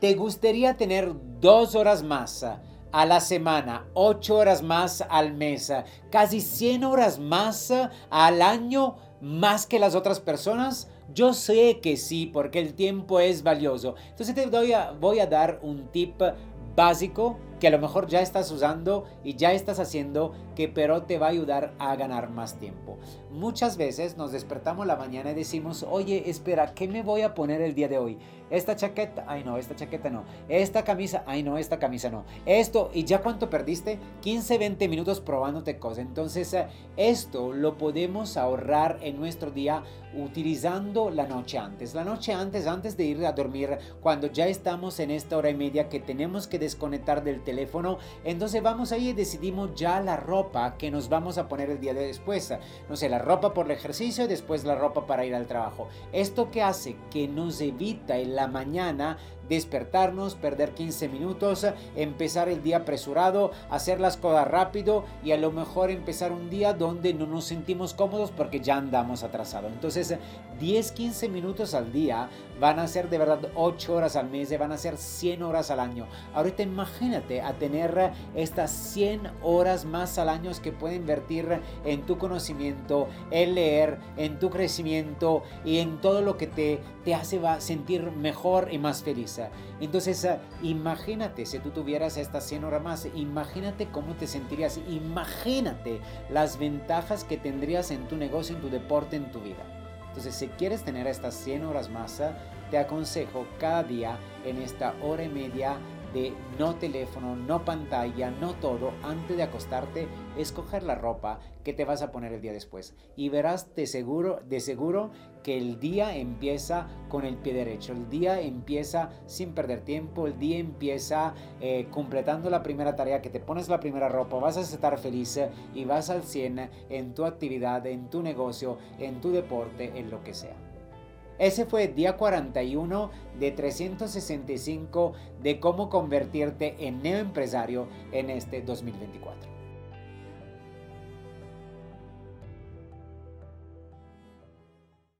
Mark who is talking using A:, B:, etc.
A: ¿Te gustaría tener dos horas más a la semana, ocho horas más al mes, casi 100 horas más al año más que las otras personas? Yo sé que sí, porque el tiempo es valioso. Entonces te voy a dar un tip básico que a lo mejor ya estás usando y ya estás haciendo que pero te va a ayudar a ganar más tiempo. Muchas veces nos despertamos la mañana y decimos, oye, espera, ¿qué me voy a poner el día de hoy? Esta chaqueta, ay no, esta chaqueta no. Esta camisa, ay no, esta camisa no. Esto, ¿y ya cuánto perdiste? 15, 20 minutos probándote cosas. Entonces, esto lo podemos ahorrar en nuestro día utilizando la noche antes. La noche antes, antes de ir a dormir, cuando ya estamos en esta hora y media que tenemos que desconectar del teléfono, entonces vamos ahí y decidimos ya la ropa que nos vamos a poner el día de después. No sé, la ropa por el ejercicio y después la ropa para ir al trabajo. Esto que hace que nos evita en la mañana despertarnos, perder 15 minutos, empezar el día apresurado, hacer las cosas rápido y a lo mejor empezar un día donde no nos sentimos cómodos porque ya andamos atrasados. Entonces, 10, 15 minutos al día van a ser de verdad 8 horas al mes, van a ser 100 horas al año. Ahorita imagínate a tener estas 100 horas más al año que puede invertir en tu conocimiento, en leer, en tu crecimiento y en todo lo que te, te hace sentir mejor y más feliz. Entonces, ah, imagínate si tú tuvieras estas 100 horas más, imagínate cómo te sentirías, imagínate las ventajas que tendrías en tu negocio, en tu deporte, en tu vida. Entonces, si quieres tener estas 100 horas más, ah, te aconsejo cada día en esta hora y media de no teléfono, no pantalla, no todo, antes de acostarte, escoger la ropa que te vas a poner el día después. Y verás de seguro, de seguro que el día empieza con el pie derecho, el día empieza sin perder tiempo, el día empieza eh, completando la primera tarea, que te pones la primera ropa, vas a estar feliz y vas al 100 en tu actividad, en tu negocio, en tu deporte, en lo que sea. Ese fue día 41 de 365 de cómo convertirte en neoempresario en este 2024.